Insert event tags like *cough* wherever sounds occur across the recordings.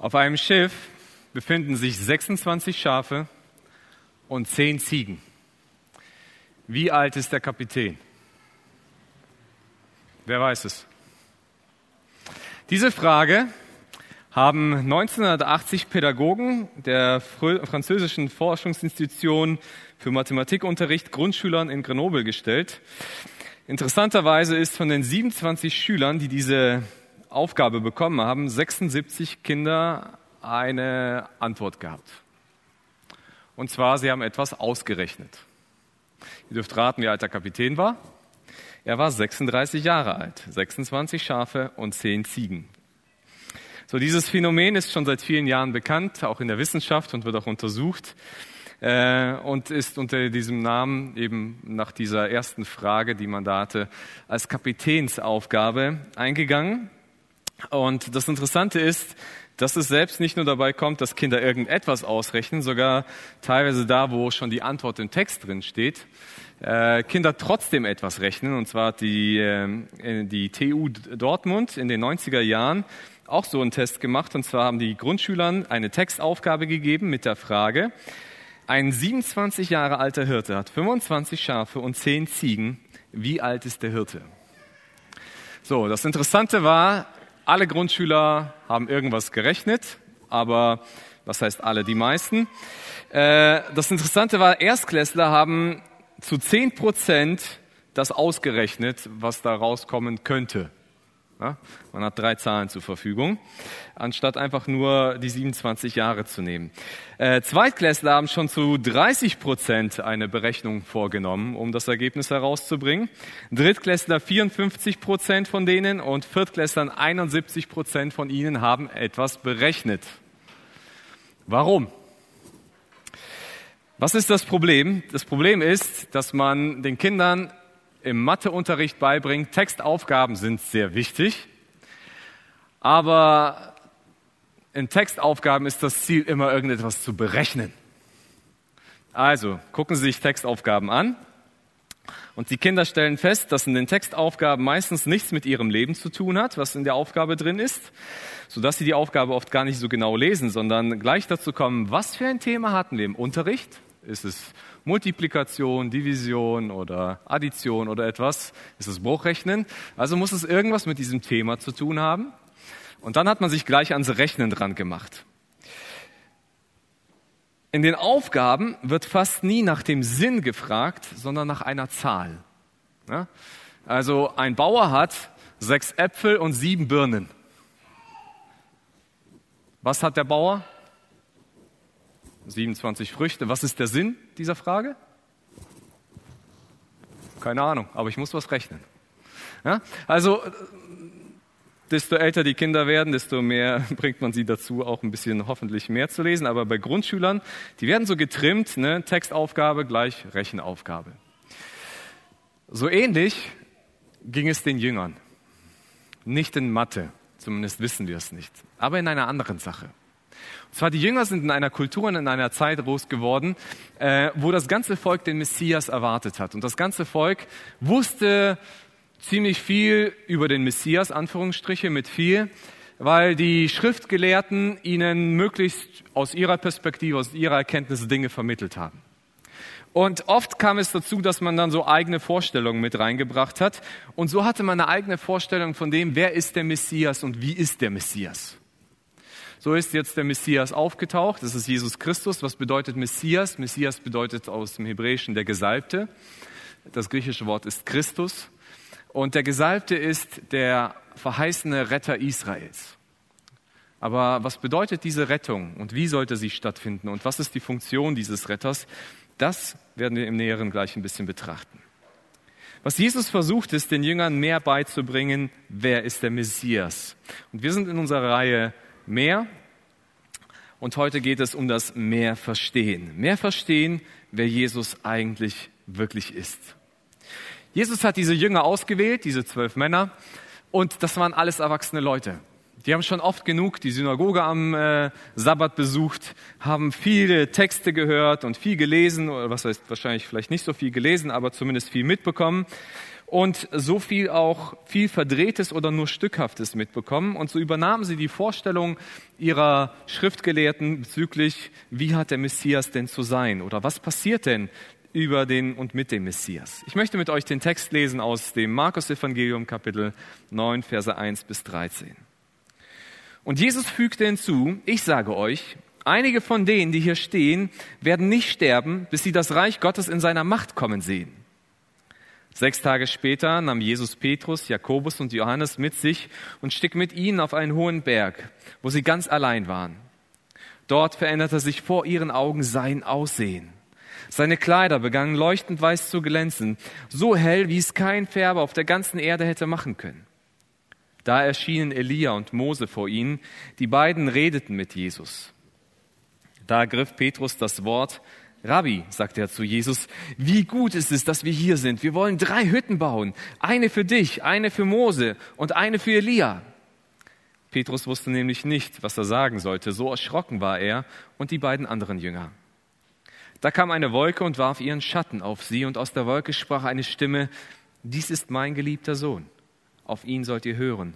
Auf einem Schiff befinden sich 26 Schafe und 10 Ziegen. Wie alt ist der Kapitän? Wer weiß es? Diese Frage haben 1980 Pädagogen der französischen Forschungsinstitution für Mathematikunterricht Grundschülern in Grenoble gestellt. Interessanterweise ist von den 27 Schülern, die diese Aufgabe bekommen haben, 76 Kinder eine Antwort gehabt. Und zwar, sie haben etwas ausgerechnet. Ihr dürft raten, wie alt der Kapitän war. Er war 36 Jahre alt, 26 Schafe und 10 Ziegen. So, dieses Phänomen ist schon seit vielen Jahren bekannt, auch in der Wissenschaft und wird auch untersucht äh, und ist unter diesem Namen eben nach dieser ersten Frage, die man da hatte, als Kapitänsaufgabe eingegangen. Und das Interessante ist, dass es selbst nicht nur dabei kommt, dass Kinder irgendetwas ausrechnen, sogar teilweise da, wo schon die Antwort im Text drin steht, äh, Kinder trotzdem etwas rechnen. Und zwar hat die, äh, die TU Dortmund in den 90er Jahren auch so einen Test gemacht. Und zwar haben die Grundschülern eine Textaufgabe gegeben mit der Frage, ein 27 Jahre alter Hirte hat 25 Schafe und 10 Ziegen. Wie alt ist der Hirte? So, das Interessante war, alle Grundschüler haben irgendwas gerechnet, aber was heißt alle? Die meisten. Äh, das Interessante war, Erstklässler haben zu 10 Prozent das ausgerechnet, was da rauskommen könnte. Ja, man hat drei Zahlen zur Verfügung, anstatt einfach nur die 27 Jahre zu nehmen. Äh, Zweitklässler haben schon zu 30 Prozent eine Berechnung vorgenommen, um das Ergebnis herauszubringen. Drittklässler 54 Prozent von denen und Viertklässlern 71 Prozent von ihnen haben etwas berechnet. Warum? Was ist das Problem? Das Problem ist, dass man den Kindern im Matheunterricht beibringt. Textaufgaben sind sehr wichtig, aber in Textaufgaben ist das Ziel immer irgendetwas zu berechnen. Also gucken Sie sich Textaufgaben an und die Kinder stellen fest, dass in den Textaufgaben meistens nichts mit ihrem Leben zu tun hat, was in der Aufgabe drin ist, sodass sie die Aufgabe oft gar nicht so genau lesen, sondern gleich dazu kommen, was für ein Thema hatten wir im Unterricht? Ist es Multiplikation, Division oder Addition oder etwas? Ist es Bruchrechnen? Also muss es irgendwas mit diesem Thema zu tun haben. Und dann hat man sich gleich ans Rechnen dran gemacht. In den Aufgaben wird fast nie nach dem Sinn gefragt, sondern nach einer Zahl. Ja? Also ein Bauer hat sechs Äpfel und sieben Birnen. Was hat der Bauer? 27 Früchte. Was ist der Sinn dieser Frage? Keine Ahnung, aber ich muss was rechnen. Ja? Also, desto älter die Kinder werden, desto mehr *laughs* bringt man sie dazu, auch ein bisschen hoffentlich mehr zu lesen. Aber bei Grundschülern, die werden so getrimmt, ne? Textaufgabe gleich Rechenaufgabe. So ähnlich ging es den Jüngern. Nicht in Mathe, zumindest wissen wir es nicht, aber in einer anderen Sache. Und zwar die Jünger sind in einer Kultur und in einer Zeit groß geworden, äh, wo das ganze Volk den Messias erwartet hat. Und das ganze Volk wusste ziemlich viel über den Messias, Anführungsstriche mit viel, weil die Schriftgelehrten ihnen möglichst aus ihrer Perspektive, aus ihrer Erkenntnis Dinge vermittelt haben. Und oft kam es dazu, dass man dann so eigene Vorstellungen mit reingebracht hat. Und so hatte man eine eigene Vorstellung von dem, wer ist der Messias und wie ist der Messias. So ist jetzt der Messias aufgetaucht. Das ist Jesus Christus. Was bedeutet Messias? Messias bedeutet aus dem Hebräischen der Gesalbte. Das griechische Wort ist Christus. Und der Gesalbte ist der verheißene Retter Israels. Aber was bedeutet diese Rettung und wie sollte sie stattfinden und was ist die Funktion dieses Retters? Das werden wir im Näheren gleich ein bisschen betrachten. Was Jesus versucht ist, den Jüngern mehr beizubringen, wer ist der Messias. Und wir sind in unserer Reihe mehr. Und heute geht es um das mehr verstehen. Mehr verstehen, wer Jesus eigentlich wirklich ist. Jesus hat diese Jünger ausgewählt, diese zwölf Männer, und das waren alles erwachsene Leute. Die haben schon oft genug die Synagoge am äh, Sabbat besucht, haben viele Texte gehört und viel gelesen, oder was heißt wahrscheinlich vielleicht nicht so viel gelesen, aber zumindest viel mitbekommen. Und so viel auch viel Verdrehtes oder nur Stückhaftes mitbekommen. Und so übernahmen sie die Vorstellung ihrer Schriftgelehrten bezüglich, wie hat der Messias denn zu sein oder was passiert denn über den und mit dem Messias. Ich möchte mit euch den Text lesen aus dem Markus-Evangelium, Kapitel 9, Verse 1 bis 13. Und Jesus fügte hinzu, ich sage euch, einige von denen, die hier stehen, werden nicht sterben, bis sie das Reich Gottes in seiner Macht kommen sehen. Sechs Tage später nahm Jesus Petrus, Jakobus und Johannes mit sich und stieg mit ihnen auf einen hohen Berg, wo sie ganz allein waren. Dort veränderte sich vor ihren Augen sein Aussehen. Seine Kleider begannen leuchtend weiß zu glänzen, so hell, wie es kein Färber auf der ganzen Erde hätte machen können. Da erschienen Elia und Mose vor ihnen, die beiden redeten mit Jesus. Da ergriff Petrus das Wort, Rabbi, sagte er zu Jesus, wie gut ist es, dass wir hier sind. Wir wollen drei Hütten bauen. Eine für dich, eine für Mose und eine für Elia. Petrus wusste nämlich nicht, was er sagen sollte. So erschrocken war er und die beiden anderen Jünger. Da kam eine Wolke und warf ihren Schatten auf sie und aus der Wolke sprach eine Stimme, dies ist mein geliebter Sohn. Auf ihn sollt ihr hören.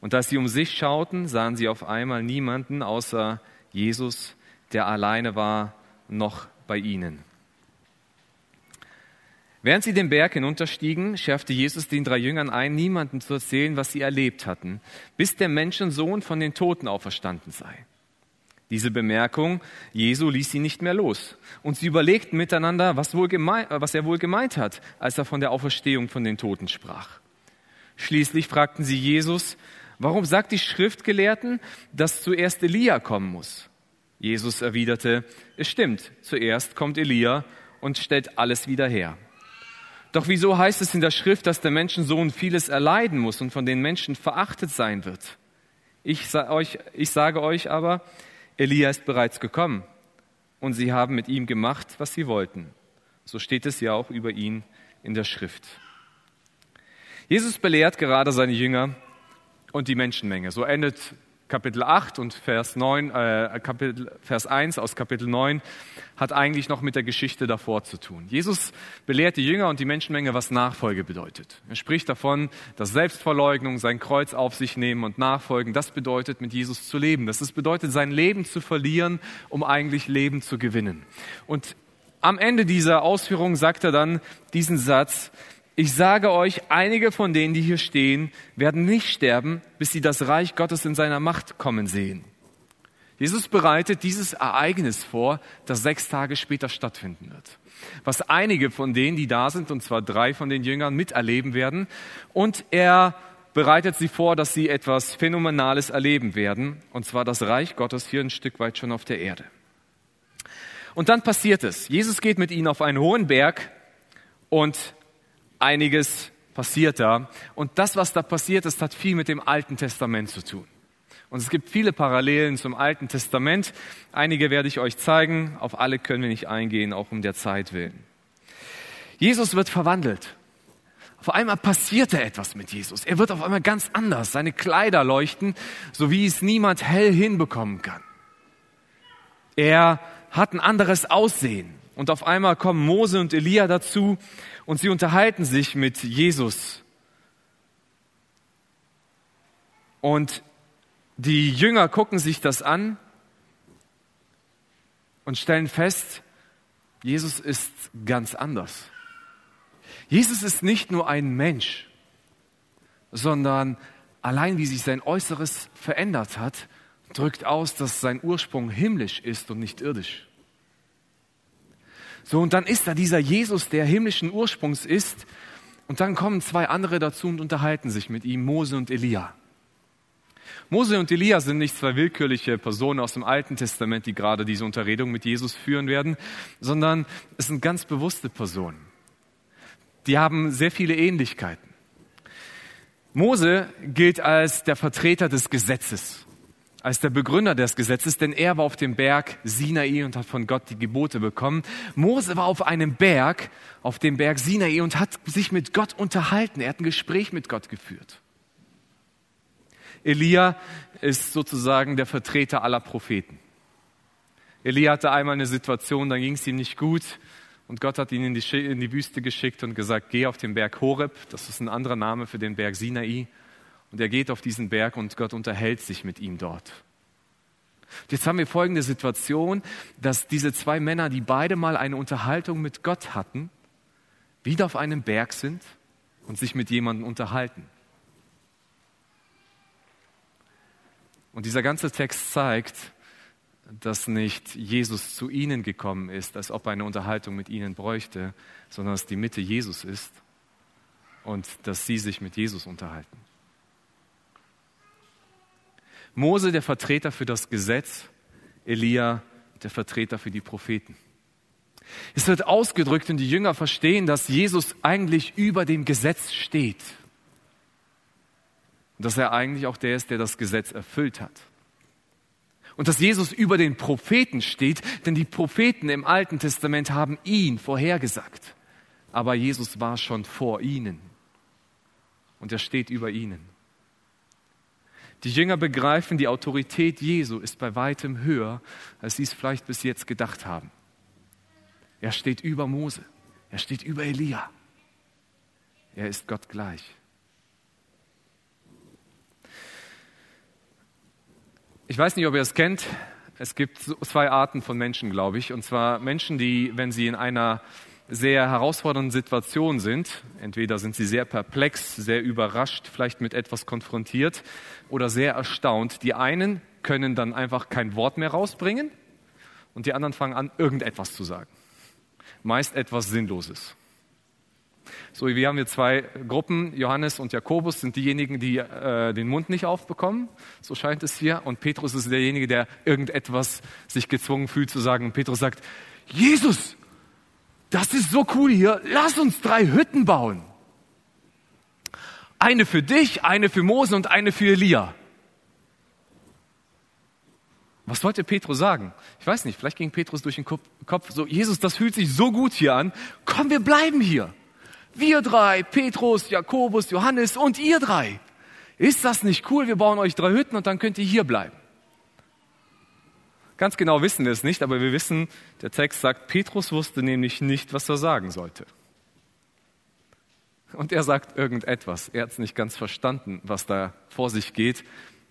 Und als sie um sich schauten, sahen sie auf einmal niemanden außer Jesus, der alleine war noch bei ihnen. Während sie den Berg hinunterstiegen, schärfte Jesus den drei Jüngern ein, niemandem zu erzählen, was sie erlebt hatten, bis der Menschensohn von den Toten auferstanden sei. Diese Bemerkung Jesu ließ sie nicht mehr los. Und sie überlegten miteinander, was, wohl gemein, was er wohl gemeint hat, als er von der Auferstehung von den Toten sprach. Schließlich fragten sie Jesus, warum sagt die Schriftgelehrten, dass zuerst Elia kommen muss? Jesus erwiderte, es stimmt, zuerst kommt Elia und stellt alles wieder her. Doch wieso heißt es in der Schrift, dass der Menschensohn vieles erleiden muss und von den Menschen verachtet sein wird? Ich, euch, ich sage euch aber, Elia ist bereits gekommen und sie haben mit ihm gemacht, was sie wollten. So steht es ja auch über ihn in der Schrift. Jesus belehrt gerade seine Jünger und die Menschenmenge. So endet Kapitel 8 und Vers, 9, äh, Kapitel, Vers 1 aus Kapitel 9 hat eigentlich noch mit der Geschichte davor zu tun. Jesus belehrt die Jünger und die Menschenmenge, was Nachfolge bedeutet. Er spricht davon, dass Selbstverleugnung, sein Kreuz auf sich nehmen und nachfolgen, das bedeutet, mit Jesus zu leben. Das bedeutet, sein Leben zu verlieren, um eigentlich Leben zu gewinnen. Und am Ende dieser Ausführung sagt er dann diesen Satz, ich sage euch, einige von denen, die hier stehen, werden nicht sterben, bis sie das Reich Gottes in seiner Macht kommen sehen. Jesus bereitet dieses Ereignis vor, das sechs Tage später stattfinden wird. Was einige von denen, die da sind, und zwar drei von den Jüngern, miterleben werden. Und er bereitet sie vor, dass sie etwas Phänomenales erleben werden, und zwar das Reich Gottes hier ein Stück weit schon auf der Erde. Und dann passiert es. Jesus geht mit ihnen auf einen hohen Berg und einiges passiert da. Und das, was da passiert ist, hat viel mit dem Alten Testament zu tun. Und es gibt viele Parallelen zum Alten Testament. Einige werde ich euch zeigen. Auf alle können wir nicht eingehen, auch um der Zeit willen. Jesus wird verwandelt. Auf einmal passierte etwas mit Jesus. Er wird auf einmal ganz anders. Seine Kleider leuchten, so wie es niemand hell hinbekommen kann. Er hat ein anderes Aussehen. Und auf einmal kommen Mose und Elia dazu und sie unterhalten sich mit Jesus. Und die Jünger gucken sich das an und stellen fest, Jesus ist ganz anders. Jesus ist nicht nur ein Mensch, sondern allein wie sich sein Äußeres verändert hat, drückt aus, dass sein Ursprung himmlisch ist und nicht irdisch. So, und dann ist da dieser Jesus, der himmlischen Ursprungs ist. Und dann kommen zwei andere dazu und unterhalten sich mit ihm, Mose und Elia. Mose und Elia sind nicht zwei willkürliche Personen aus dem Alten Testament, die gerade diese Unterredung mit Jesus führen werden, sondern es sind ganz bewusste Personen. Die haben sehr viele Ähnlichkeiten. Mose gilt als der Vertreter des Gesetzes als der Begründer des Gesetzes, denn er war auf dem Berg Sinai und hat von Gott die Gebote bekommen. Mose war auf einem Berg, auf dem Berg Sinai und hat sich mit Gott unterhalten. Er hat ein Gespräch mit Gott geführt. Elia ist sozusagen der Vertreter aller Propheten. Elia hatte einmal eine Situation, da ging es ihm nicht gut Und Gott hat ihn in die, in die Wüste geschickt und gesagt, geh auf den Berg Horeb, das ist ein anderer Name für den Berg Sinai. Und er geht auf diesen Berg und Gott unterhält sich mit ihm dort. Jetzt haben wir folgende Situation, dass diese zwei Männer, die beide mal eine Unterhaltung mit Gott hatten, wieder auf einem Berg sind und sich mit jemandem unterhalten. Und dieser ganze Text zeigt, dass nicht Jesus zu ihnen gekommen ist, als ob er eine Unterhaltung mit ihnen bräuchte, sondern dass die Mitte Jesus ist und dass sie sich mit Jesus unterhalten. Mose der Vertreter für das Gesetz, Elia der Vertreter für die Propheten. Es wird ausgedrückt und die Jünger verstehen, dass Jesus eigentlich über dem Gesetz steht. Und dass er eigentlich auch der ist, der das Gesetz erfüllt hat. Und dass Jesus über den Propheten steht, denn die Propheten im Alten Testament haben ihn vorhergesagt. Aber Jesus war schon vor ihnen. Und er steht über ihnen. Die Jünger begreifen, die Autorität Jesu ist bei weitem höher, als sie es vielleicht bis jetzt gedacht haben. Er steht über Mose. Er steht über Elia. Er ist Gott gleich. Ich weiß nicht, ob ihr es kennt. Es gibt zwei Arten von Menschen, glaube ich. Und zwar Menschen, die, wenn sie in einer sehr herausfordernden Situation sind, entweder sind sie sehr perplex, sehr überrascht, vielleicht mit etwas konfrontiert oder sehr erstaunt. Die einen können dann einfach kein Wort mehr rausbringen und die anderen fangen an, irgendetwas zu sagen. Meist etwas Sinnloses. So, wir haben hier zwei Gruppen. Johannes und Jakobus sind diejenigen, die äh, den Mund nicht aufbekommen. So scheint es hier. Und Petrus ist derjenige, der irgendetwas sich gezwungen fühlt zu sagen. Und Petrus sagt, Jesus, das ist so cool hier. Lass uns drei Hütten bauen. Eine für dich, eine für Mose und eine für Elia. Was wollte Petrus sagen? Ich weiß nicht, vielleicht ging Petrus durch den Kopf so, Jesus, das fühlt sich so gut hier an. Komm, wir bleiben hier. Wir drei, Petrus, Jakobus, Johannes und ihr drei. Ist das nicht cool? Wir bauen euch drei Hütten und dann könnt ihr hier bleiben. Ganz genau wissen wir es nicht, aber wir wissen, der Text sagt, Petrus wusste nämlich nicht, was er sagen sollte. Und er sagt irgendetwas. Er hat es nicht ganz verstanden, was da vor sich geht.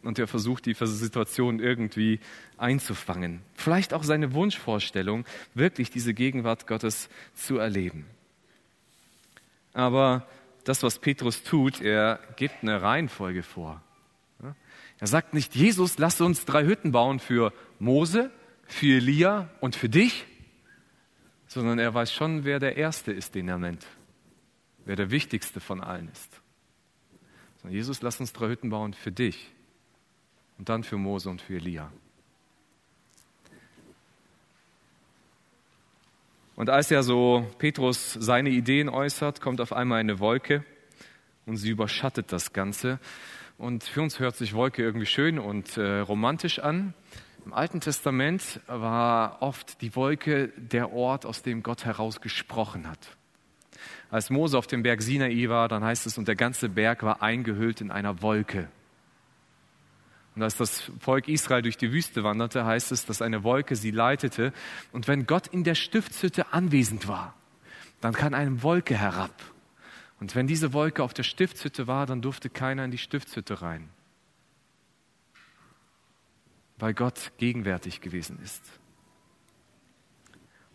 Und er versucht, die Situation irgendwie einzufangen. Vielleicht auch seine Wunschvorstellung, wirklich diese Gegenwart Gottes zu erleben. Aber das, was Petrus tut, er gibt eine Reihenfolge vor. Er sagt nicht, Jesus, lass uns drei Hütten bauen für Mose, für Elia und für dich, sondern er weiß schon, wer der Erste ist, den er nennt, wer der Wichtigste von allen ist. Sondern Jesus, lass uns drei Hütten bauen für dich und dann für Mose und für Elia. Und als er so Petrus seine Ideen äußert, kommt auf einmal eine Wolke und sie überschattet das Ganze. Und für uns hört sich Wolke irgendwie schön und äh, romantisch an. Im Alten Testament war oft die Wolke der Ort, aus dem Gott heraus gesprochen hat. Als Mose auf dem Berg Sinai war, dann heißt es, und der ganze Berg war eingehüllt in einer Wolke. Und als das Volk Israel durch die Wüste wanderte, heißt es, dass eine Wolke sie leitete. Und wenn Gott in der Stiftshütte anwesend war, dann kam eine Wolke herab. Und wenn diese Wolke auf der Stiftshütte war, dann durfte keiner in die Stiftshütte rein, weil Gott gegenwärtig gewesen ist.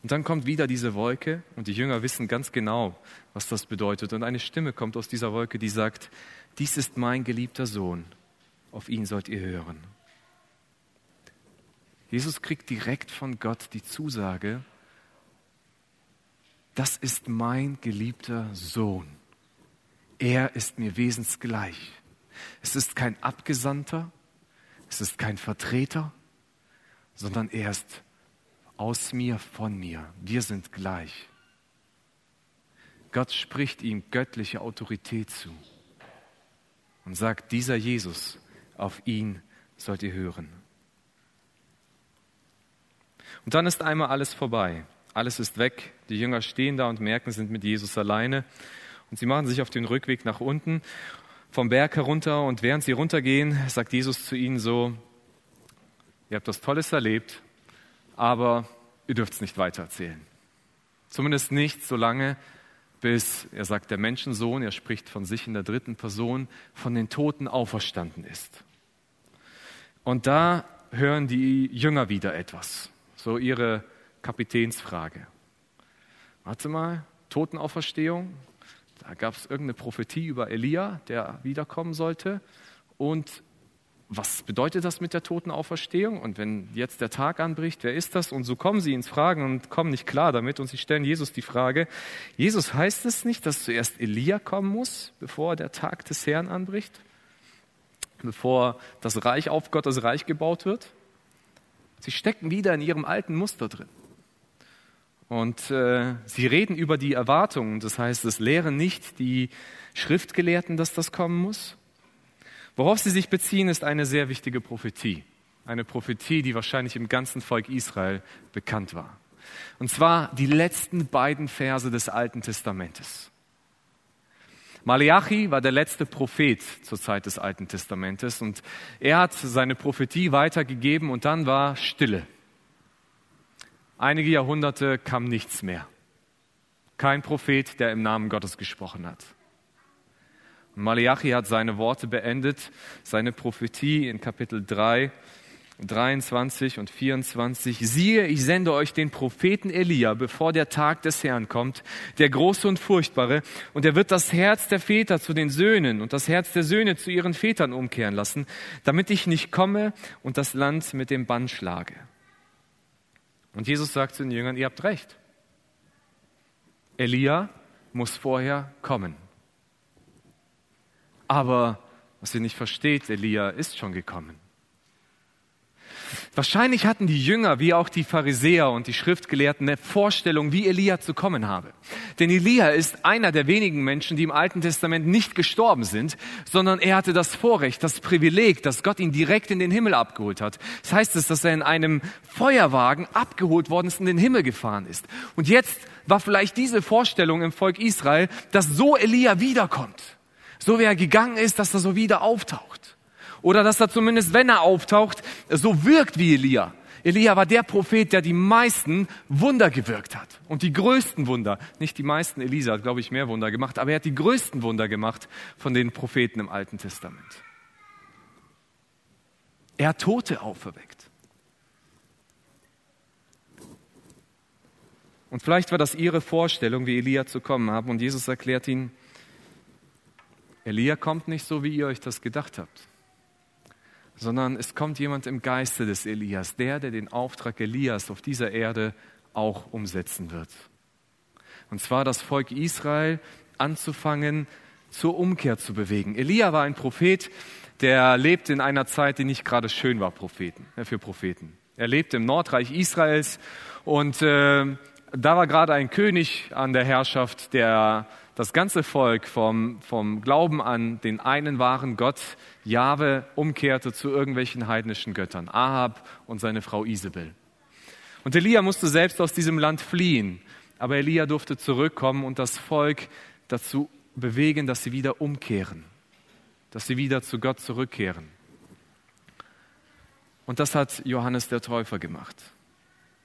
Und dann kommt wieder diese Wolke und die Jünger wissen ganz genau, was das bedeutet. Und eine Stimme kommt aus dieser Wolke, die sagt, dies ist mein geliebter Sohn, auf ihn sollt ihr hören. Jesus kriegt direkt von Gott die Zusage, das ist mein geliebter Sohn. Er ist mir wesensgleich. Es ist kein Abgesandter, es ist kein Vertreter, sondern er ist aus mir, von mir. Wir sind gleich. Gott spricht ihm göttliche Autorität zu und sagt, dieser Jesus auf ihn sollt ihr hören. Und dann ist einmal alles vorbei. Alles ist weg. Die Jünger stehen da und merken, sind mit Jesus alleine. Und sie machen sich auf den Rückweg nach unten vom Berg herunter. Und während sie runtergehen, sagt Jesus zu ihnen so, ihr habt das Tolles erlebt, aber ihr dürft es nicht weitererzählen. Zumindest nicht so lange, bis, er sagt, der Menschensohn, er spricht von sich in der dritten Person, von den Toten auferstanden ist. Und da hören die Jünger wieder etwas, so ihre Kapitänsfrage. Warte mal, Totenauferstehung, da gab es irgendeine Prophetie über Elia, der wiederkommen sollte. Und was bedeutet das mit der Totenauferstehung? Und wenn jetzt der Tag anbricht, wer ist das? Und so kommen sie ins Fragen und kommen nicht klar damit und sie stellen Jesus die Frage, Jesus heißt es nicht, dass zuerst Elia kommen muss, bevor der Tag des Herrn anbricht? Bevor das Reich auf Gottes Reich gebaut wird? Sie stecken wieder in ihrem alten Muster drin. Und äh, sie reden über die Erwartungen. Das heißt, es lehren nicht die Schriftgelehrten, dass das kommen muss, Worauf sie sich beziehen, ist eine sehr wichtige Prophetie. Eine Prophetie, die wahrscheinlich im ganzen Volk Israel bekannt war. Und zwar die letzten beiden Verse des Alten Testamentes. Malachi war der letzte Prophet zur Zeit des Alten Testamentes und er hat seine Prophetie weitergegeben und dann war Stille. Einige Jahrhunderte kam nichts mehr. Kein Prophet, der im Namen Gottes gesprochen hat. Malachi hat seine Worte beendet, seine Prophetie in Kapitel 3, 23 und 24. Siehe, ich sende euch den Propheten Elia, bevor der Tag des Herrn kommt, der große und furchtbare, und er wird das Herz der Väter zu den Söhnen und das Herz der Söhne zu ihren Vätern umkehren lassen, damit ich nicht komme und das Land mit dem Bann schlage. Und Jesus sagt zu den Jüngern, ihr habt recht. Elia muss vorher kommen. Aber was ihr nicht versteht, Elia ist schon gekommen. Wahrscheinlich hatten die Jünger wie auch die Pharisäer und die Schriftgelehrten eine Vorstellung, wie Elia zu kommen habe. Denn Elia ist einer der wenigen Menschen, die im Alten Testament nicht gestorben sind, sondern er hatte das Vorrecht, das Privileg, dass Gott ihn direkt in den Himmel abgeholt hat. Das heißt es, dass er in einem Feuerwagen abgeholt worden ist in den Himmel gefahren ist. Und jetzt war vielleicht diese Vorstellung im Volk Israel, dass so Elia wiederkommt. So wie er gegangen ist, dass er so wieder auftaucht. Oder dass er zumindest, wenn er auftaucht, so wirkt wie Elia. Elia war der Prophet, der die meisten Wunder gewirkt hat. Und die größten Wunder. Nicht die meisten, Elisa hat, glaube ich, mehr Wunder gemacht, aber er hat die größten Wunder gemacht von den Propheten im Alten Testament. Er hat Tote auferweckt. Und vielleicht war das ihre Vorstellung, wie Elia zu kommen haben. Und Jesus erklärt ihnen, Elia kommt nicht so, wie ihr euch das gedacht habt, sondern es kommt jemand im Geiste des Elias, der, der den Auftrag Elias auf dieser Erde auch umsetzen wird. Und zwar das Volk Israel anzufangen, zur Umkehr zu bewegen. Elia war ein Prophet, der lebte in einer Zeit, die nicht gerade schön war Propheten, äh, für Propheten. Er lebte im Nordreich Israels und äh, da war gerade ein König an der Herrschaft, der das ganze Volk vom, vom Glauben an den einen wahren Gott, Jahwe, umkehrte zu irgendwelchen heidnischen Göttern, Ahab und seine Frau Isabel. Und Elia musste selbst aus diesem Land fliehen, aber Elia durfte zurückkommen und das Volk dazu bewegen, dass sie wieder umkehren, dass sie wieder zu Gott zurückkehren. Und das hat Johannes der Täufer gemacht.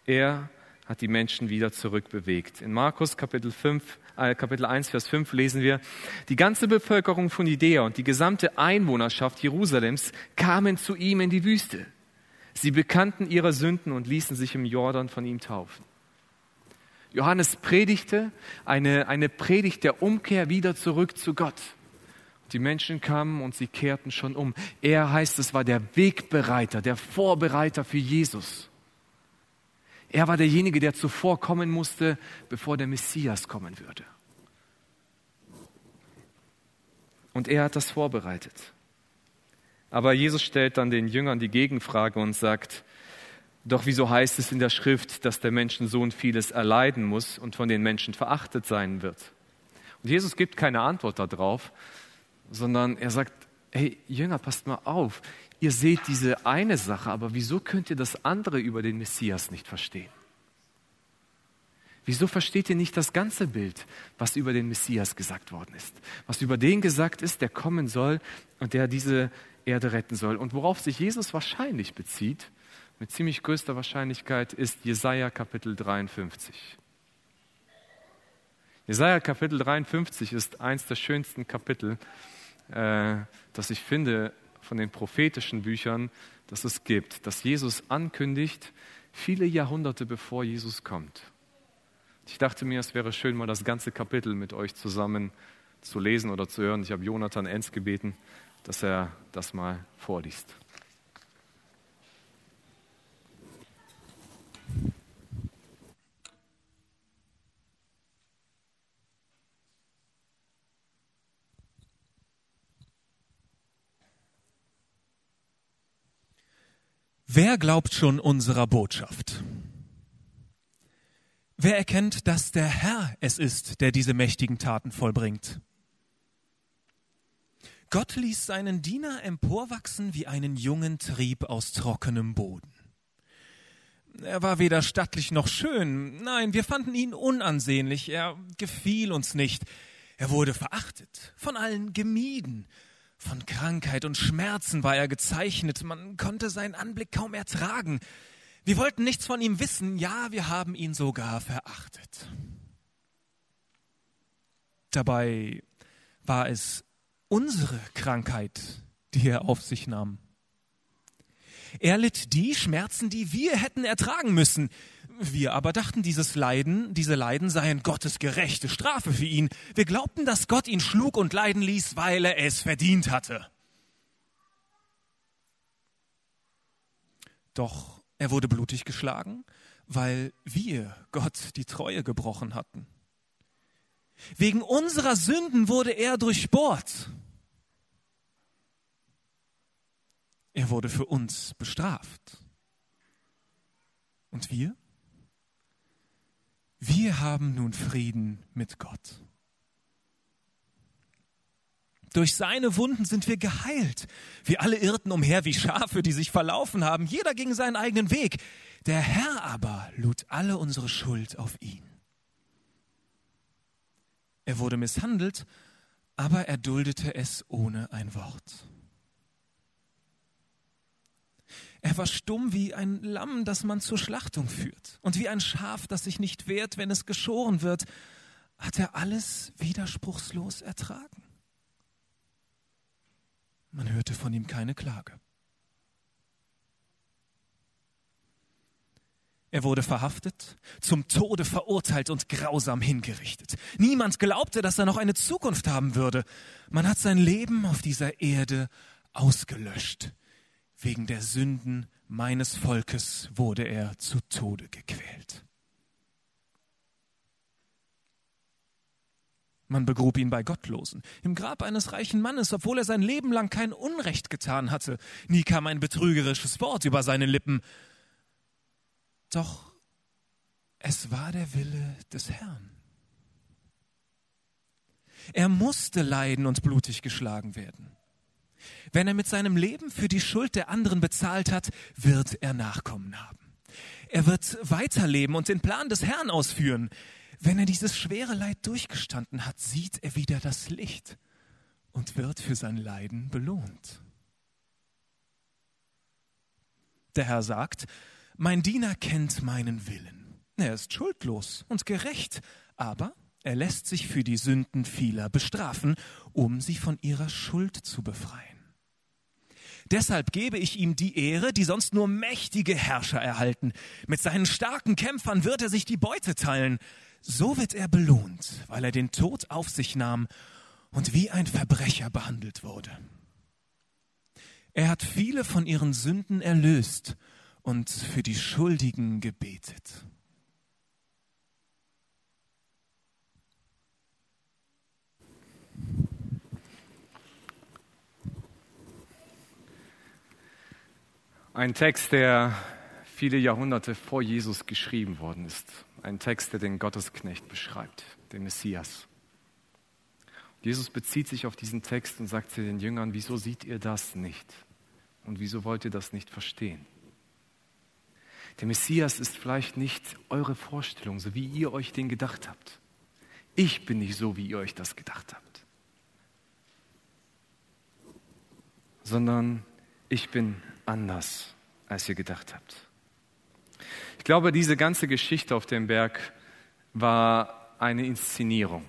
Er hat die Menschen wieder zurückbewegt. In Markus Kapitel 5 äh, Kapitel 1, Vers 5 lesen wir, die ganze Bevölkerung von Judäa und die gesamte Einwohnerschaft Jerusalems kamen zu ihm in die Wüste. Sie bekannten ihre Sünden und ließen sich im Jordan von ihm taufen. Johannes predigte eine, eine Predigt der Umkehr wieder zurück zu Gott. Die Menschen kamen und sie kehrten schon um. Er heißt, es war der Wegbereiter, der Vorbereiter für Jesus. Er war derjenige, der zuvor kommen musste, bevor der Messias kommen würde. Und er hat das vorbereitet. Aber Jesus stellt dann den Jüngern die Gegenfrage und sagt, doch wieso heißt es in der Schrift, dass der Menschensohn vieles erleiden muss und von den Menschen verachtet sein wird? Und Jesus gibt keine Antwort darauf, sondern er sagt, hey Jünger, passt mal auf, ihr seht diese eine Sache, aber wieso könnt ihr das andere über den Messias nicht verstehen? Wieso versteht ihr nicht das ganze Bild, was über den Messias gesagt worden ist? Was über den gesagt ist, der kommen soll und der diese Erde retten soll. Und worauf sich Jesus wahrscheinlich bezieht, mit ziemlich größter Wahrscheinlichkeit, ist Jesaja Kapitel 53. Jesaja Kapitel 53 ist eins der schönsten Kapitel, äh, das ich finde von den prophetischen Büchern, das es gibt, dass Jesus ankündigt, viele Jahrhunderte bevor Jesus kommt. Ich dachte mir, es wäre schön, mal das ganze Kapitel mit euch zusammen zu lesen oder zu hören. Ich habe Jonathan Enz gebeten, dass er das mal vorliest. Wer glaubt schon unserer Botschaft? Wer erkennt, dass der Herr es ist, der diese mächtigen Taten vollbringt? Gott ließ seinen Diener emporwachsen wie einen jungen Trieb aus trockenem Boden. Er war weder stattlich noch schön, nein, wir fanden ihn unansehnlich, er gefiel uns nicht, er wurde verachtet, von allen gemieden, von Krankheit und Schmerzen war er gezeichnet, man konnte seinen Anblick kaum ertragen. Wir wollten nichts von ihm wissen, ja, wir haben ihn sogar verachtet. Dabei war es unsere Krankheit, die er auf sich nahm. Er litt die Schmerzen, die wir hätten ertragen müssen. Wir aber dachten, dieses Leiden, diese Leiden seien Gottes gerechte Strafe für ihn. Wir glaubten, dass Gott ihn schlug und leiden ließ, weil er es verdient hatte. Doch er wurde blutig geschlagen, weil wir Gott die Treue gebrochen hatten. Wegen unserer Sünden wurde er durchbohrt. Er wurde für uns bestraft. Und wir? Wir haben nun Frieden mit Gott. Durch seine Wunden sind wir geheilt. Wir alle irrten umher wie Schafe, die sich verlaufen haben. Jeder ging seinen eigenen Weg. Der Herr aber lud alle unsere Schuld auf ihn. Er wurde misshandelt, aber er duldete es ohne ein Wort. Er war stumm wie ein Lamm, das man zur Schlachtung führt. Und wie ein Schaf, das sich nicht wehrt, wenn es geschoren wird, hat er alles widerspruchslos ertragen. Man hörte von ihm keine Klage. Er wurde verhaftet, zum Tode verurteilt und grausam hingerichtet. Niemand glaubte, dass er noch eine Zukunft haben würde. Man hat sein Leben auf dieser Erde ausgelöscht. Wegen der Sünden meines Volkes wurde er zu Tode gequält. Man begrub ihn bei Gottlosen, im Grab eines reichen Mannes, obwohl er sein Leben lang kein Unrecht getan hatte. Nie kam ein betrügerisches Wort über seine Lippen. Doch es war der Wille des Herrn. Er musste leiden und blutig geschlagen werden. Wenn er mit seinem Leben für die Schuld der anderen bezahlt hat, wird er Nachkommen haben. Er wird weiterleben und den Plan des Herrn ausführen. Wenn er dieses schwere Leid durchgestanden hat, sieht er wieder das Licht und wird für sein Leiden belohnt. Der Herr sagt, mein Diener kennt meinen Willen. Er ist schuldlos und gerecht, aber er lässt sich für die Sünden vieler bestrafen, um sie von ihrer Schuld zu befreien. Deshalb gebe ich ihm die Ehre, die sonst nur mächtige Herrscher erhalten. Mit seinen starken Kämpfern wird er sich die Beute teilen. So wird er belohnt, weil er den Tod auf sich nahm und wie ein Verbrecher behandelt wurde. Er hat viele von ihren Sünden erlöst und für die Schuldigen gebetet. Ein Text, der viele Jahrhunderte vor Jesus geschrieben worden ist. Ein Text, der den Gottesknecht beschreibt, den Messias. Jesus bezieht sich auf diesen Text und sagt zu den Jüngern, wieso seht ihr das nicht? Und wieso wollt ihr das nicht verstehen? Der Messias ist vielleicht nicht eure Vorstellung, so wie ihr euch den gedacht habt. Ich bin nicht so, wie ihr euch das gedacht habt. Sondern ich bin anders, als ihr gedacht habt. Ich glaube, diese ganze Geschichte auf dem Berg war eine Inszenierung.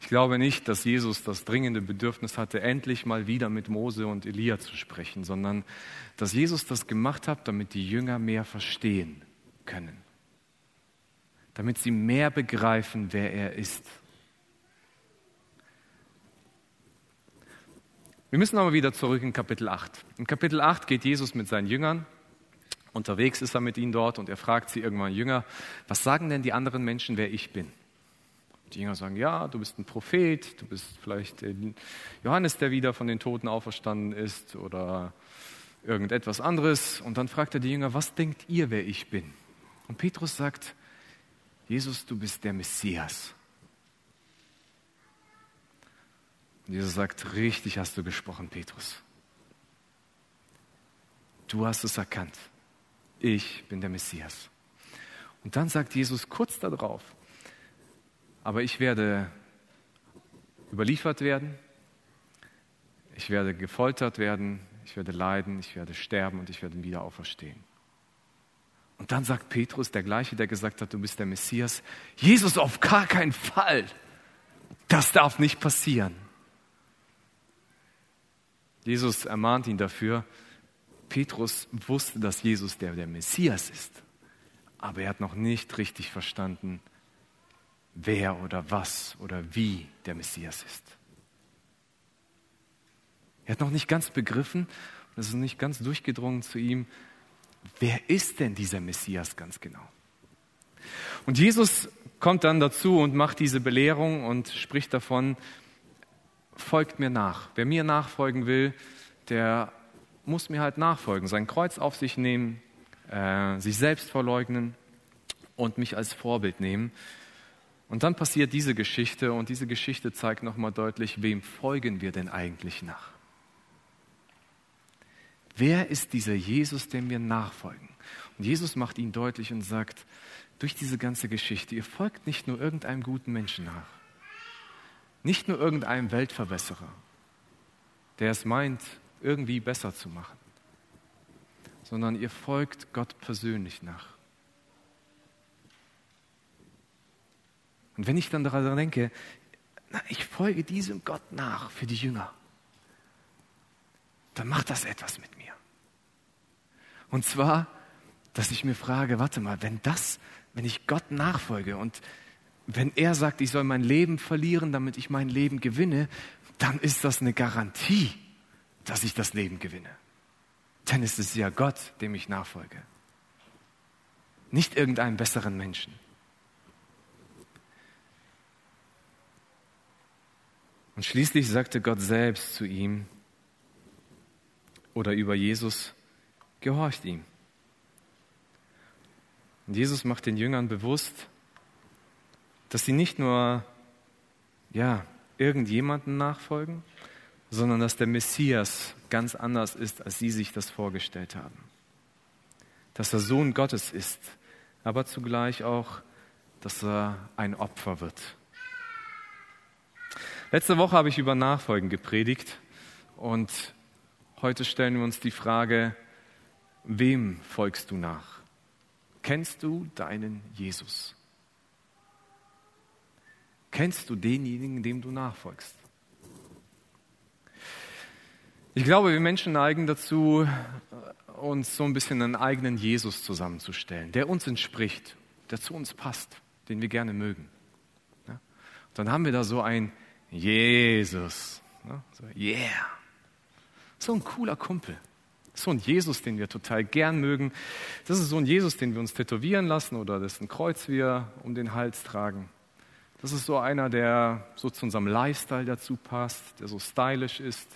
Ich glaube nicht, dass Jesus das dringende Bedürfnis hatte, endlich mal wieder mit Mose und Elia zu sprechen, sondern dass Jesus das gemacht hat, damit die Jünger mehr verstehen können, damit sie mehr begreifen, wer er ist. Wir müssen aber wieder zurück in Kapitel 8. In Kapitel 8 geht Jesus mit seinen Jüngern. Unterwegs ist er mit ihnen dort und er fragt sie irgendwann, Jünger, was sagen denn die anderen Menschen, wer ich bin? Die Jünger sagen, ja, du bist ein Prophet, du bist vielleicht Johannes, der wieder von den Toten auferstanden ist oder irgendetwas anderes. Und dann fragt er die Jünger, was denkt ihr, wer ich bin? Und Petrus sagt, Jesus, du bist der Messias. Jesus sagt, richtig hast du gesprochen, Petrus. Du hast es erkannt. Ich bin der Messias. Und dann sagt Jesus kurz darauf, aber ich werde überliefert werden, ich werde gefoltert werden, ich werde leiden, ich werde sterben und ich werde wieder auferstehen. Und dann sagt Petrus, der gleiche, der gesagt hat, du bist der Messias, Jesus auf gar keinen Fall. Das darf nicht passieren. Jesus ermahnt ihn dafür. Petrus wusste, dass Jesus der, der Messias ist, aber er hat noch nicht richtig verstanden, wer oder was oder wie der Messias ist. Er hat noch nicht ganz begriffen, es ist nicht ganz durchgedrungen zu ihm, wer ist denn dieser Messias ganz genau? Und Jesus kommt dann dazu und macht diese Belehrung und spricht davon, folgt mir nach. Wer mir nachfolgen will, der muss mir halt nachfolgen, sein Kreuz auf sich nehmen, äh, sich selbst verleugnen und mich als Vorbild nehmen. Und dann passiert diese Geschichte und diese Geschichte zeigt nochmal deutlich, wem folgen wir denn eigentlich nach? Wer ist dieser Jesus, dem wir nachfolgen? Und Jesus macht ihn deutlich und sagt, durch diese ganze Geschichte, ihr folgt nicht nur irgendeinem guten Menschen nach, nicht nur irgendeinem Weltverbesserer, der es meint, irgendwie besser zu machen, sondern ihr folgt Gott persönlich nach. Und wenn ich dann daran denke, na, ich folge diesem Gott nach für die Jünger, dann macht das etwas mit mir. Und zwar, dass ich mir frage, warte mal, wenn das, wenn ich Gott nachfolge und wenn er sagt, ich soll mein Leben verlieren, damit ich mein Leben gewinne, dann ist das eine Garantie, dass ich das Leben gewinne. Denn es ist ja Gott, dem ich nachfolge. Nicht irgendeinem besseren Menschen. Und schließlich sagte Gott selbst zu ihm oder über Jesus, gehorcht ihm. Und Jesus macht den Jüngern bewusst, dass sie nicht nur ja, irgendjemanden nachfolgen, sondern dass der Messias ganz anders ist, als sie sich das vorgestellt haben. Dass er Sohn Gottes ist, aber zugleich auch, dass er ein Opfer wird. Letzte Woche habe ich über Nachfolgen gepredigt und heute stellen wir uns die Frage, wem folgst du nach? Kennst du deinen Jesus? Kennst du denjenigen, dem du nachfolgst? Ich glaube, wir Menschen neigen dazu, uns so ein bisschen einen eigenen Jesus zusammenzustellen, der uns entspricht, der zu uns passt, den wir gerne mögen. Ja? Dann haben wir da so ein Jesus. Ja? So, yeah. So ein cooler Kumpel. So ein Jesus, den wir total gern mögen. Das ist so ein Jesus, den wir uns tätowieren lassen oder dessen Kreuz wir um den Hals tragen. Das ist so einer, der so zu unserem Lifestyle dazu passt, der so stylisch ist,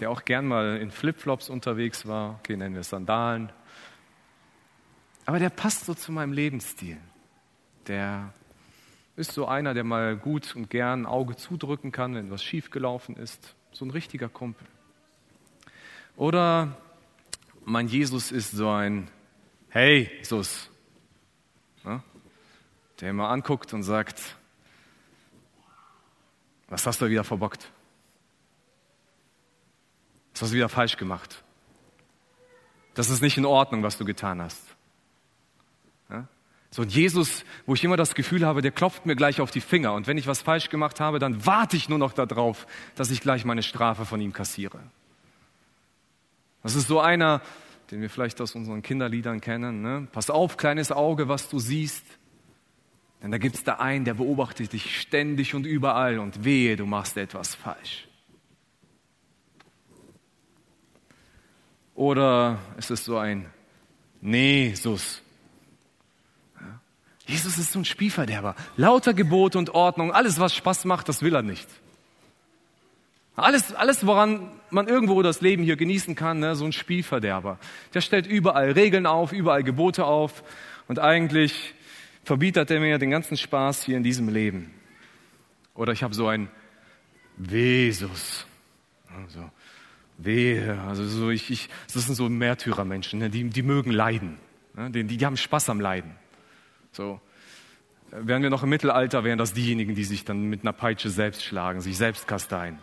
der auch gern mal in Flipflops unterwegs war. Okay, nennen wir Sandalen. Aber der passt so zu meinem Lebensstil. Der ist so einer, der mal gut und gern ein Auge zudrücken kann, wenn was schiefgelaufen ist. So ein richtiger Kumpel. Oder mein Jesus ist so ein Hey, Jesus, ne? der immer anguckt und sagt, was hast du wieder verbockt? Was hast du wieder falsch gemacht? Das ist nicht in Ordnung, was du getan hast. Ja? So ein Jesus, wo ich immer das Gefühl habe, der klopft mir gleich auf die Finger. Und wenn ich was falsch gemacht habe, dann warte ich nur noch darauf, dass ich gleich meine Strafe von ihm kassiere. Das ist so einer, den wir vielleicht aus unseren Kinderliedern kennen. Ne? Pass auf, kleines Auge, was du siehst. Denn da gibt es da einen, der beobachtet dich ständig und überall und wehe, du machst etwas falsch. Oder ist es so ein Jesus? Jesus ist so ein Spielverderber. Lauter Gebote und Ordnung, alles, was Spaß macht, das will er nicht. Alles, alles, woran man irgendwo das Leben hier genießen kann, ne, so ein Spielverderber. Der stellt überall Regeln auf, überall Gebote auf und eigentlich verbietet er mir den ganzen Spaß hier in diesem Leben. Oder ich habe so ein Vesus. Also, Wehe, also so ich, ich, das sind so Märtyrermenschen, ne, die, die mögen leiden. Ne, die, die haben Spaß am Leiden. So. Wären wir noch im Mittelalter, wären das diejenigen, die sich dann mit einer Peitsche selbst schlagen, sich selbst kasteien.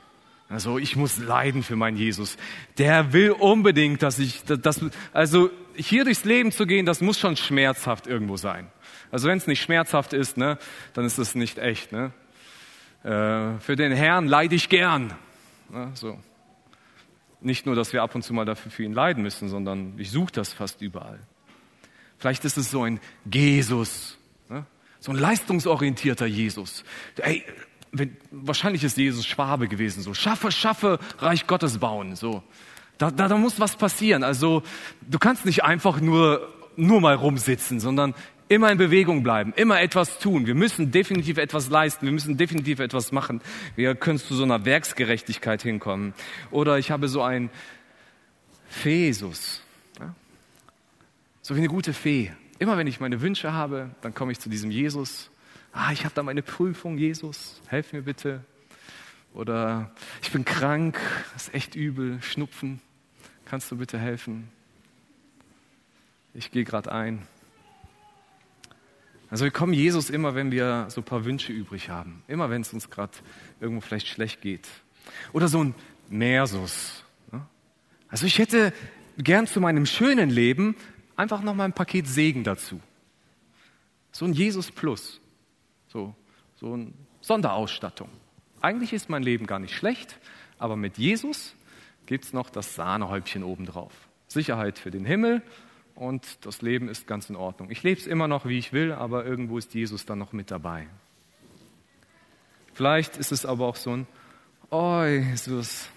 Also ich muss leiden für meinen Jesus. Der will unbedingt, dass ich, das, also hier durchs Leben zu gehen, das muss schon schmerzhaft irgendwo sein. Also wenn es nicht schmerzhaft ist, ne, dann ist es nicht echt. Ne? Äh, für den Herrn leide ich gern. Ne, so. Nicht nur, dass wir ab und zu mal dafür für ihn leiden müssen, sondern ich suche das fast überall. Vielleicht ist es so ein Jesus, ne? so ein leistungsorientierter Jesus. Ey, wenn, wahrscheinlich ist Jesus Schwabe gewesen, so schaffe, schaffe, Reich Gottes bauen. So, da, da, da muss was passieren. Also du kannst nicht einfach nur nur mal rumsitzen, sondern immer in Bewegung bleiben, immer etwas tun. Wir müssen definitiv etwas leisten, wir müssen definitiv etwas machen. Wir können zu so einer Werksgerechtigkeit hinkommen. Oder ich habe so ein Fesus. So wie eine gute Fee. Immer wenn ich meine Wünsche habe, dann komme ich zu diesem Jesus. Ah, ich habe da meine Prüfung, Jesus, helf mir bitte. Oder ich bin krank, ist echt übel, Schnupfen, kannst du bitte helfen? Ich gehe gerade ein. Also wir kommen Jesus immer, wenn wir so ein paar Wünsche übrig haben. Immer wenn es uns gerade irgendwo vielleicht schlecht geht. Oder so ein Mersus. Ne? Also ich hätte gern zu meinem schönen Leben einfach noch mal ein Paket Segen dazu. So ein Jesus Plus. So, so eine Sonderausstattung. Eigentlich ist mein Leben gar nicht schlecht, aber mit Jesus gibt es noch das Sahnehäubchen obendrauf. Sicherheit für den Himmel und das Leben ist ganz in Ordnung. Ich lebe es immer noch, wie ich will, aber irgendwo ist Jesus dann noch mit dabei. Vielleicht ist es aber auch so ein, oh Jesus,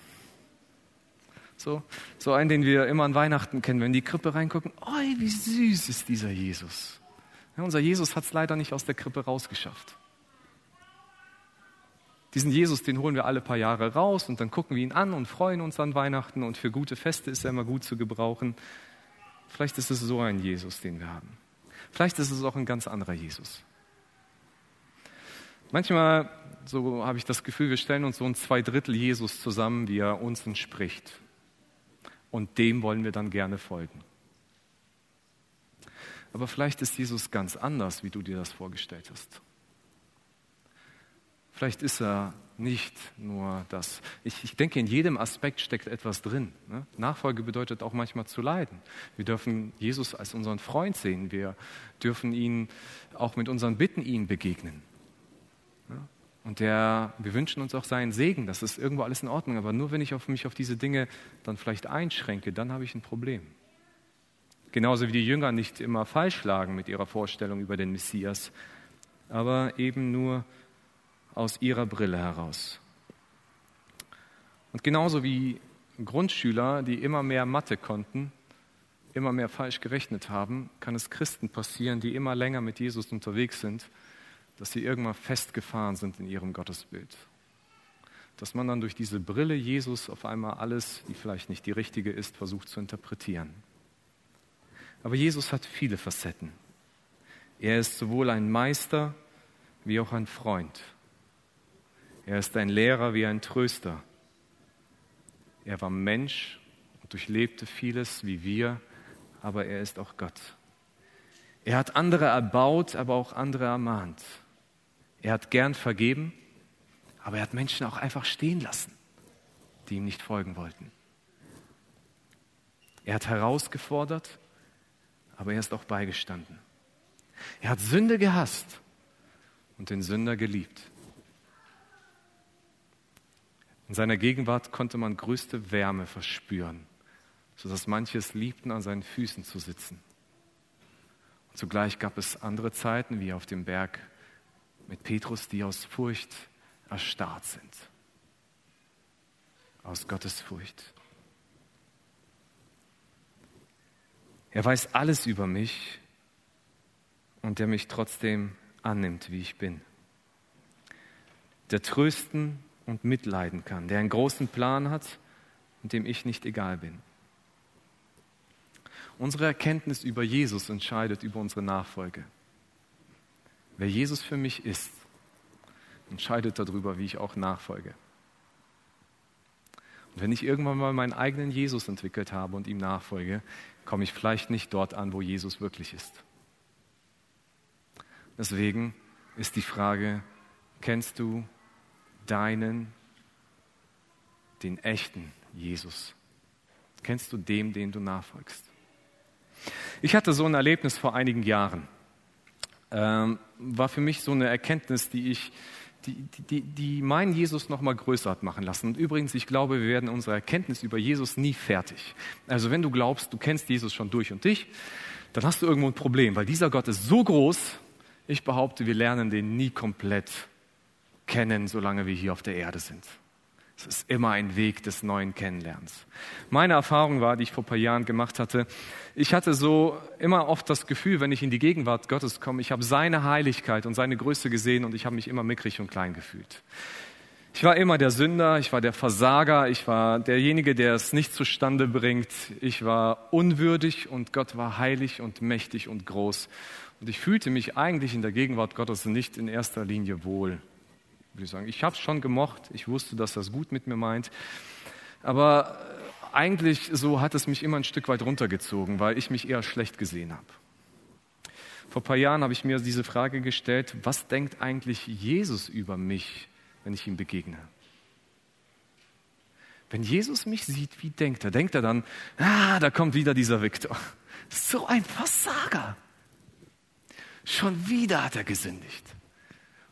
so, so einen, den wir immer an Weihnachten kennen, wenn die Krippe reingucken. Oh, wie süß ist dieser Jesus. Ja, unser Jesus hat es leider nicht aus der Krippe rausgeschafft. Diesen Jesus, den holen wir alle paar Jahre raus und dann gucken wir ihn an und freuen uns an Weihnachten und für gute Feste ist er immer gut zu gebrauchen. Vielleicht ist es so ein Jesus, den wir haben. Vielleicht ist es auch ein ganz anderer Jesus. Manchmal, so habe ich das Gefühl, wir stellen uns so ein Zweidrittel Jesus zusammen, wie er uns entspricht und dem wollen wir dann gerne folgen. Aber vielleicht ist Jesus ganz anders, wie du dir das vorgestellt hast. Vielleicht ist er nicht nur das. Ich, ich denke, in jedem Aspekt steckt etwas drin. Ne? Nachfolge bedeutet auch manchmal zu leiden. Wir dürfen Jesus als unseren Freund sehen. Wir dürfen ihn auch mit unseren Bitten ihm begegnen. Und der, wir wünschen uns auch seinen Segen, das ist irgendwo alles in Ordnung, aber nur wenn ich auf mich auf diese Dinge dann vielleicht einschränke, dann habe ich ein Problem. Genauso wie die Jünger nicht immer falsch lagen mit ihrer Vorstellung über den Messias, aber eben nur aus ihrer Brille heraus. Und genauso wie Grundschüler, die immer mehr Mathe konnten, immer mehr falsch gerechnet haben, kann es Christen passieren, die immer länger mit Jesus unterwegs sind dass sie irgendwann festgefahren sind in ihrem Gottesbild. Dass man dann durch diese Brille Jesus auf einmal alles, die vielleicht nicht die richtige ist, versucht zu interpretieren. Aber Jesus hat viele Facetten. Er ist sowohl ein Meister wie auch ein Freund. Er ist ein Lehrer wie ein Tröster. Er war Mensch und durchlebte vieles wie wir, aber er ist auch Gott. Er hat andere erbaut, aber auch andere ermahnt. Er hat gern vergeben, aber er hat Menschen auch einfach stehen lassen, die ihm nicht folgen wollten. Er hat herausgefordert, aber er ist auch beigestanden. Er hat Sünde gehasst und den Sünder geliebt. In seiner Gegenwart konnte man größte Wärme verspüren, sodass manche es liebten, an seinen Füßen zu sitzen. Und zugleich gab es andere Zeiten, wie auf dem Berg mit Petrus, die aus Furcht erstarrt sind. Aus Gottes Furcht. Er weiß alles über mich und der mich trotzdem annimmt, wie ich bin. Der trösten und mitleiden kann, der einen großen Plan hat und dem ich nicht egal bin. Unsere Erkenntnis über Jesus entscheidet über unsere Nachfolge. Wer Jesus für mich ist, entscheidet darüber, wie ich auch nachfolge. Und wenn ich irgendwann mal meinen eigenen Jesus entwickelt habe und ihm nachfolge, komme ich vielleicht nicht dort an, wo Jesus wirklich ist. Deswegen ist die Frage, kennst du deinen, den echten Jesus? Kennst du dem, den du nachfolgst? Ich hatte so ein Erlebnis vor einigen Jahren. Ähm, war für mich so eine Erkenntnis, die ich, die, die, die meinen Jesus noch mal größer hat machen lassen. Und übrigens, ich glaube, wir werden unsere Erkenntnis über Jesus nie fertig. Also wenn du glaubst, du kennst Jesus schon durch und dich, dann hast du irgendwo ein Problem, weil dieser Gott ist so groß. Ich behaupte, wir lernen den nie komplett kennen, solange wir hier auf der Erde sind. Es ist immer ein Weg des neuen Kennenlernens. Meine Erfahrung war, die ich vor ein paar Jahren gemacht hatte, ich hatte so immer oft das Gefühl, wenn ich in die Gegenwart Gottes komme, ich habe seine Heiligkeit und seine Größe gesehen und ich habe mich immer mickrig und klein gefühlt. Ich war immer der Sünder, ich war der Versager, ich war derjenige, der es nicht zustande bringt. Ich war unwürdig und Gott war heilig und mächtig und groß. Und ich fühlte mich eigentlich in der Gegenwart Gottes nicht in erster Linie wohl würde ich sagen. Ich habe es schon gemocht, ich wusste, dass das gut mit mir meint. Aber äh, eigentlich so hat es mich immer ein Stück weit runtergezogen, weil ich mich eher schlecht gesehen habe. Vor ein paar Jahren habe ich mir diese Frage gestellt, was denkt eigentlich Jesus über mich, wenn ich ihm begegne? Wenn Jesus mich sieht, wie denkt er? Denkt er dann, ah, da kommt wieder dieser Viktor. *laughs* So ein Versager. Schon wieder hat er gesündigt.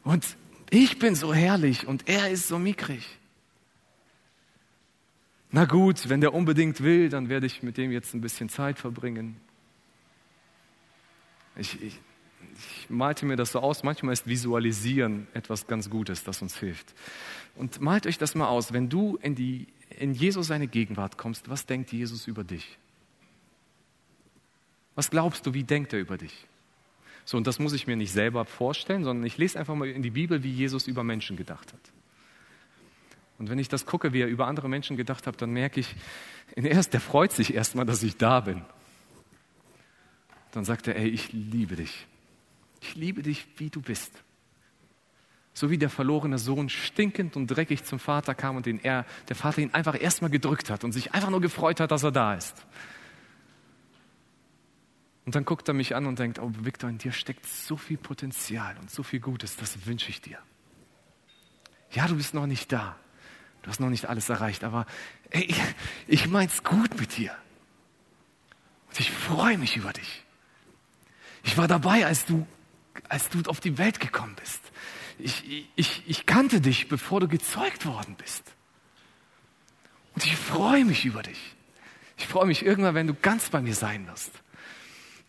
Und ich bin so herrlich und er ist so mickrig. Na gut, wenn der unbedingt will, dann werde ich mit dem jetzt ein bisschen Zeit verbringen. Ich, ich, ich malte mir das so aus, manchmal ist Visualisieren etwas ganz Gutes, das uns hilft. Und malt euch das mal aus, wenn du in, die, in Jesus seine Gegenwart kommst, was denkt Jesus über dich? Was glaubst du, wie denkt er über dich? So, und das muss ich mir nicht selber vorstellen, sondern ich lese einfach mal in die Bibel, wie Jesus über Menschen gedacht hat. Und wenn ich das gucke, wie er über andere Menschen gedacht hat, dann merke ich, der freut sich erstmal, dass ich da bin. Dann sagt er, ey, ich liebe dich. Ich liebe dich, wie du bist. So wie der verlorene Sohn stinkend und dreckig zum Vater kam und den er, der Vater ihn einfach erstmal gedrückt hat und sich einfach nur gefreut hat, dass er da ist. Und dann guckt er mich an und denkt, oh Victor, in dir steckt so viel Potenzial und so viel Gutes, das wünsche ich dir. Ja, du bist noch nicht da. Du hast noch nicht alles erreicht, aber ey, ich mein's gut mit dir. Und ich freue mich über dich. Ich war dabei, als du, als du auf die Welt gekommen bist. Ich, ich, ich kannte dich, bevor du gezeugt worden bist. Und ich freue mich über dich. Ich freue mich irgendwann, wenn du ganz bei mir sein wirst.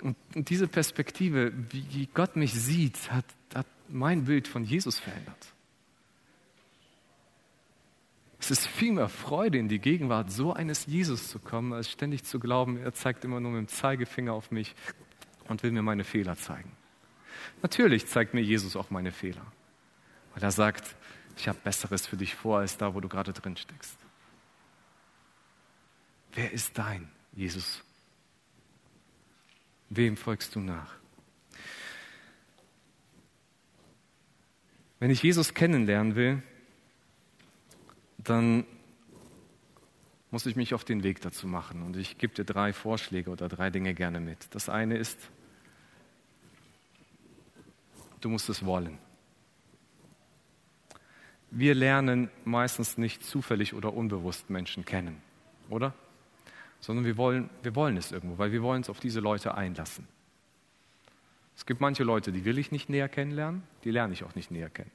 Und, diese Perspektive, wie Gott mich sieht, hat, hat mein Bild von Jesus verändert. Es ist viel mehr Freude, in die Gegenwart so eines Jesus zu kommen, als ständig zu glauben, er zeigt immer nur mit dem Zeigefinger auf mich und will mir meine Fehler zeigen. Natürlich zeigt mir Jesus auch meine Fehler, weil er sagt, ich habe Besseres für dich vor, als da, wo du gerade drin steckst. Wer ist dein Jesus? Wem folgst du nach? Wenn ich Jesus kennenlernen will, dann muss ich mich auf den Weg dazu machen. Und ich gebe dir drei Vorschläge oder drei Dinge gerne mit. Das eine ist, du musst es wollen. Wir lernen meistens nicht zufällig oder unbewusst Menschen kennen, oder? Sondern wir wollen, wir wollen es irgendwo, weil wir wollen uns auf diese Leute einlassen. Es gibt manche Leute, die will ich nicht näher kennenlernen, die lerne ich auch nicht näher kennen.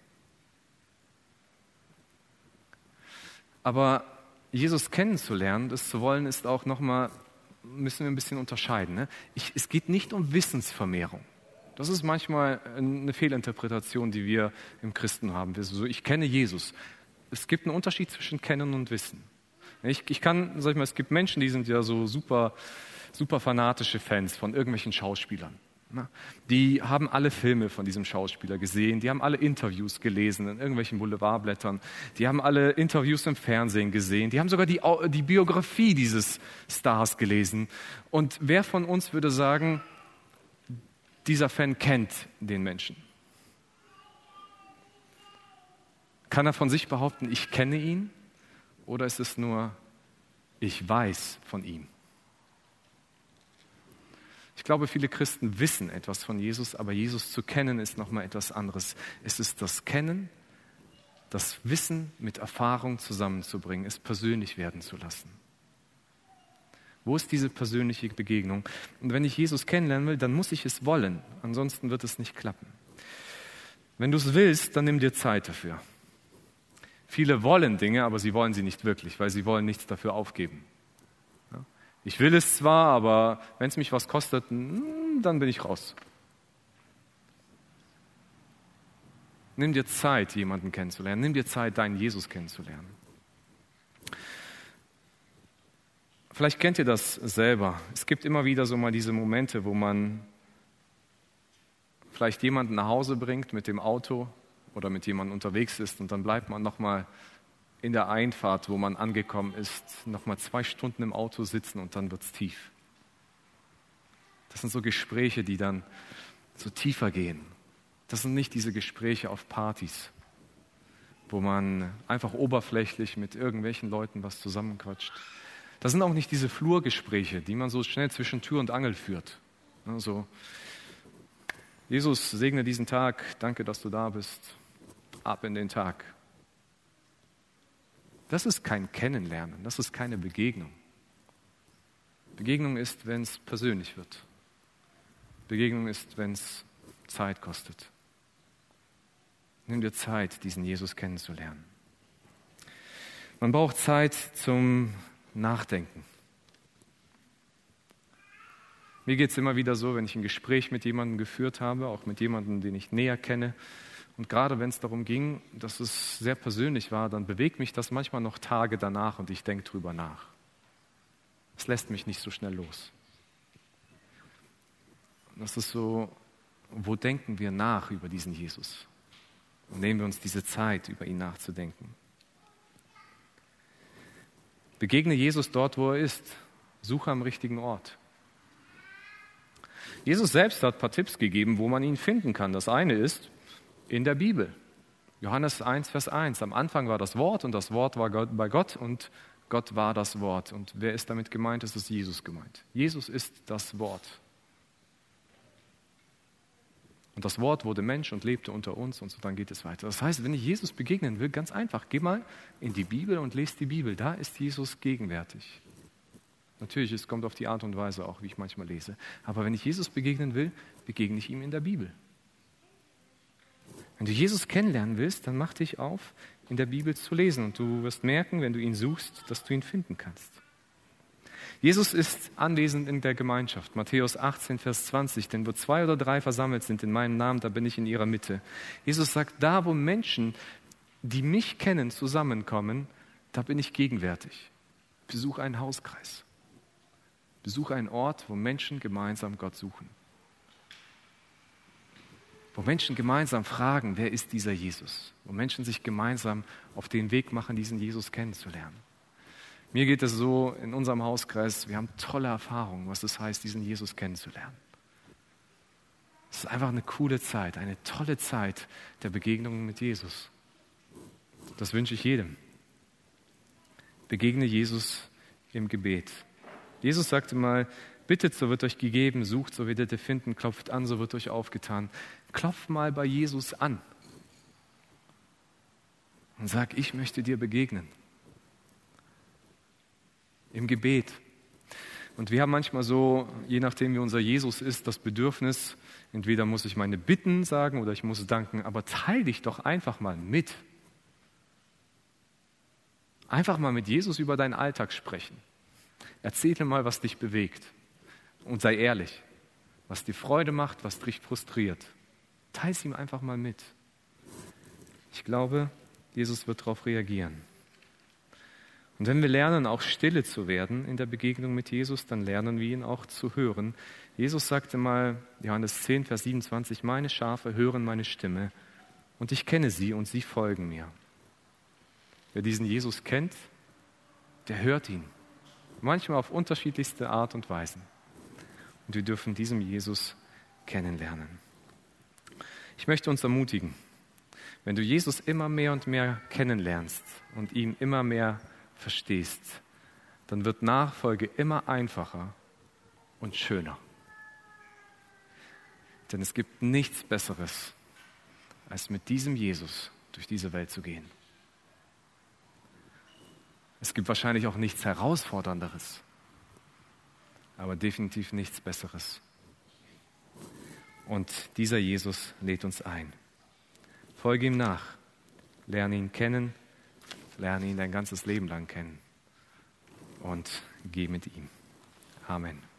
Aber Jesus kennenzulernen, das zu wollen, ist auch nochmal, müssen wir ein bisschen unterscheiden. Ne? Ich, es geht nicht um Wissensvermehrung. Das ist manchmal eine Fehlinterpretation, die wir im Christen haben. So, ich kenne Jesus. Es gibt einen Unterschied zwischen Kennen und Wissen. Ich, ich kann, sag ich mal, es gibt Menschen, die sind ja so super, super fanatische Fans von irgendwelchen Schauspielern. Die haben alle Filme von diesem Schauspieler gesehen, die haben alle Interviews gelesen in irgendwelchen Boulevardblättern, die haben alle Interviews im Fernsehen gesehen, die haben sogar die, die Biografie dieses Stars gelesen. Und wer von uns würde sagen, dieser Fan kennt den Menschen? Kann er von sich behaupten, ich kenne ihn? Oder ist es nur, ich weiß von ihm? Ich glaube, viele Christen wissen etwas von Jesus, aber Jesus zu kennen ist nochmal etwas anderes. Es ist das Kennen, das Wissen mit Erfahrung zusammenzubringen, es persönlich werden zu lassen. Wo ist diese persönliche Begegnung? Und wenn ich Jesus kennenlernen will, dann muss ich es wollen, ansonsten wird es nicht klappen. Wenn du es willst, dann nimm dir Zeit dafür. Viele wollen Dinge, aber sie wollen sie nicht wirklich, weil sie wollen nichts dafür aufgeben. Ich will es zwar, aber wenn es mich was kostet, hm, dann bin ich raus. Nimm dir Zeit, jemanden kennenzulernen. Nimm dir Zeit, deinen Jesus kennenzulernen. Vielleicht kennt ihr das selber. Es gibt immer wieder so mal diese Momente, wo man vielleicht jemanden nach Hause bringt mit dem Auto oder mit jemandem unterwegs ist und dann bleibt man noch mal in der Einfahrt, wo man angekommen ist, nochmal zwei Stunden im Auto sitzen und dann wird es tief. Das sind so Gespräche, die dann so tiefer gehen. Das sind nicht diese Gespräche auf Partys, wo man einfach oberflächlich mit irgendwelchen Leuten was zusammenquatscht. Das sind auch nicht diese Flurgespräche, die man so schnell zwischen Tür und Angel führt. Also, Jesus, segne diesen Tag, danke, dass du da bist. Ab in den Tag. Das ist kein Kennenlernen, das ist keine Begegnung. Begegnung ist, wenn es persönlich wird. Begegnung ist, wenn es Zeit kostet. Nimm dir Zeit, diesen Jesus kennenzulernen. Man braucht Zeit zum Nachdenken. Mir geht es immer wieder so, wenn ich ein Gespräch mit jemandem geführt habe, auch mit jemandem, den ich näher kenne, und gerade wenn es darum ging, dass es sehr persönlich war, dann bewegt mich das manchmal noch Tage danach und ich denke drüber nach. Es lässt mich nicht so schnell los. Das ist so, wo denken wir nach über diesen Jesus? Und nehmen wir uns diese Zeit, über ihn nachzudenken. Begegne Jesus dort, wo er ist. Suche am richtigen Ort. Jesus selbst hat ein paar Tipps gegeben, wo man ihn finden kann. Das eine ist, in der Bibel. Johannes 1, Vers 1. Am Anfang war das Wort und das Wort war Gott, bei Gott und Gott war das Wort. Und wer ist damit gemeint? Es ist Jesus gemeint. Jesus ist das Wort. Und das Wort wurde Mensch und lebte unter uns und so dann geht es weiter. Das heißt, wenn ich Jesus begegnen will, ganz einfach, geh mal in die Bibel und lese die Bibel. Da ist Jesus gegenwärtig. Natürlich, es kommt auf die Art und Weise auch, wie ich manchmal lese. Aber wenn ich Jesus begegnen will, begegne ich ihm in der Bibel. Wenn du Jesus kennenlernen willst, dann mach dich auf, in der Bibel zu lesen und du wirst merken, wenn du ihn suchst, dass du ihn finden kannst. Jesus ist anwesend in der Gemeinschaft. Matthäus 18, Vers 20. Denn wo zwei oder drei versammelt sind in meinem Namen, da bin ich in ihrer Mitte. Jesus sagt, da wo Menschen, die mich kennen, zusammenkommen, da bin ich gegenwärtig. Besuch einen Hauskreis. Besuch einen Ort, wo Menschen gemeinsam Gott suchen wo Menschen gemeinsam fragen, wer ist dieser Jesus? Wo Menschen sich gemeinsam auf den Weg machen, diesen Jesus kennenzulernen. Mir geht es so in unserem Hauskreis, wir haben tolle Erfahrungen, was es heißt, diesen Jesus kennenzulernen. Es ist einfach eine coole Zeit, eine tolle Zeit der Begegnung mit Jesus. Das wünsche ich jedem. Begegne Jesus im Gebet. Jesus sagte mal, Bittet, so wird euch gegeben, sucht, so werdet ihr finden, klopft an, so wird euch aufgetan. Klopf mal bei Jesus an und sag, ich möchte dir begegnen. Im Gebet. Und wir haben manchmal so, je nachdem wie unser Jesus ist, das Bedürfnis, entweder muss ich meine Bitten sagen oder ich muss danken, aber teil dich doch einfach mal mit. Einfach mal mit Jesus über deinen Alltag sprechen. Erzähle mal, was dich bewegt und sei ehrlich, was dir Freude macht, was dich frustriert. Teil es ihm einfach mal mit. Ich glaube, Jesus wird darauf reagieren. Und wenn wir lernen, auch stille zu werden in der Begegnung mit Jesus, dann lernen wir ihn auch zu hören. Jesus sagte mal, Johannes 10, Vers 27, meine Schafe hören meine Stimme und ich kenne sie und sie folgen mir. Wer diesen Jesus kennt, der hört ihn. Manchmal auf unterschiedlichste Art und Weise. Und wir dürfen diesem Jesus kennenlernen. Ich möchte uns ermutigen, wenn du Jesus immer mehr und mehr kennenlernst und ihn immer mehr verstehst, dann wird Nachfolge immer einfacher und schöner. Denn es gibt nichts Besseres, als mit diesem Jesus durch diese Welt zu gehen. Es gibt wahrscheinlich auch nichts Herausfordernderes, aber definitiv nichts Besseres. Und dieser Jesus lädt uns ein. Folge ihm nach, lerne ihn kennen, lerne ihn dein ganzes Leben lang kennen und geh mit ihm. Amen.